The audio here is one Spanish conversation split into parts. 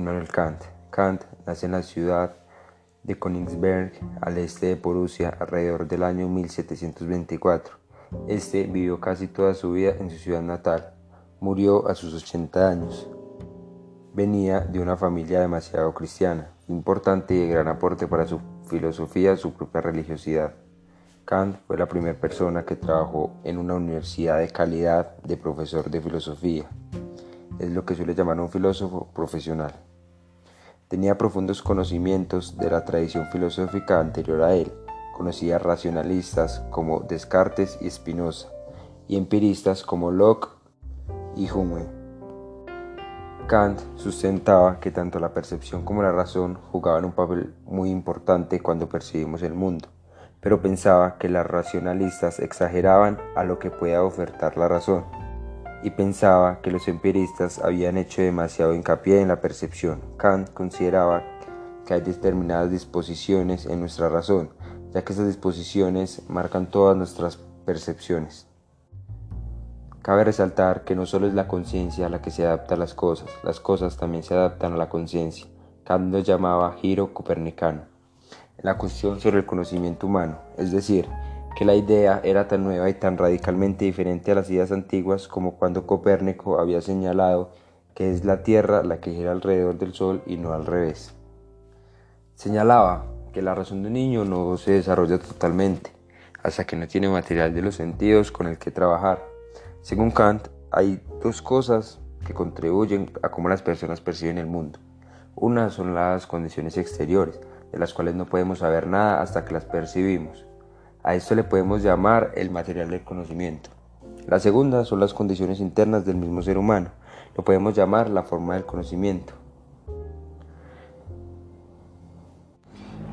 Immanuel Kant. Kant nace en la ciudad de Königsberg, al este de Prusia, alrededor del año 1724. Este vivió casi toda su vida en su ciudad natal. Murió a sus 80 años. Venía de una familia demasiado cristiana, importante y de gran aporte para su filosofía, su propia religiosidad. Kant fue la primera persona que trabajó en una universidad de calidad de profesor de filosofía. Es lo que suele llamar un filósofo profesional. Tenía profundos conocimientos de la tradición filosófica anterior a él. Conocía racionalistas como Descartes y Spinoza, y empiristas como Locke y Hume. Kant sustentaba que tanto la percepción como la razón jugaban un papel muy importante cuando percibimos el mundo pero pensaba que las racionalistas exageraban a lo que pueda ofertar la razón, y pensaba que los empiristas habían hecho demasiado hincapié en la percepción. Kant consideraba que hay determinadas disposiciones en nuestra razón, ya que esas disposiciones marcan todas nuestras percepciones. Cabe resaltar que no solo es la conciencia la que se adapta a las cosas, las cosas también se adaptan a la conciencia. Kant lo llamaba giro copernicano la cuestión sobre el conocimiento humano, es decir, que la idea era tan nueva y tan radicalmente diferente a las ideas antiguas como cuando Copérnico había señalado que es la Tierra la que gira alrededor del Sol y no al revés. Señalaba que la razón de un niño no se desarrolla totalmente hasta que no tiene material de los sentidos con el que trabajar. Según Kant, hay dos cosas que contribuyen a cómo las personas perciben el mundo. Una son las condiciones exteriores, de las cuales no podemos saber nada hasta que las percibimos. A esto le podemos llamar el material del conocimiento. La segunda son las condiciones internas del mismo ser humano. Lo podemos llamar la forma del conocimiento.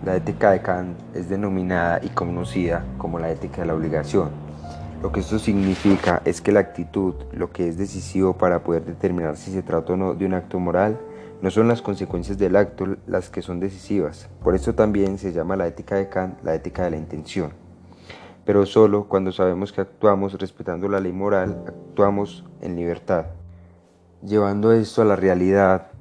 La ética de Kant es denominada y conocida como la ética de la obligación. Lo que esto significa es que la actitud, lo que es decisivo para poder determinar si se trata o no de un acto moral, no son las consecuencias del acto las que son decisivas. Por eso también se llama la ética de Kant la ética de la intención. Pero solo cuando sabemos que actuamos respetando la ley moral, actuamos en libertad. Llevando esto a la realidad,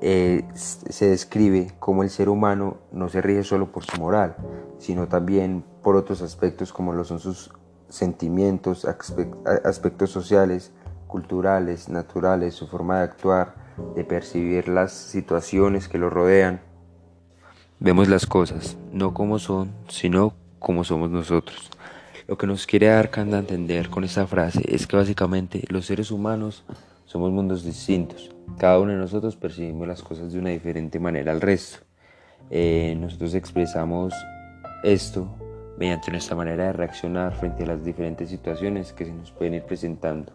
eh, se describe cómo el ser humano no se rige solo por su moral, sino también por otros aspectos como lo son sus sentimientos, aspectos sociales, culturales, naturales, su forma de actuar, de percibir las situaciones que lo rodean. Vemos las cosas no como son, sino como somos nosotros. Lo que nos quiere dar Kant a entender con esta frase es que básicamente los seres humanos somos mundos distintos. Cada uno de nosotros percibimos las cosas de una diferente manera al resto. Eh, nosotros expresamos esto mediante nuestra manera de reaccionar frente a las diferentes situaciones que se nos pueden ir presentando.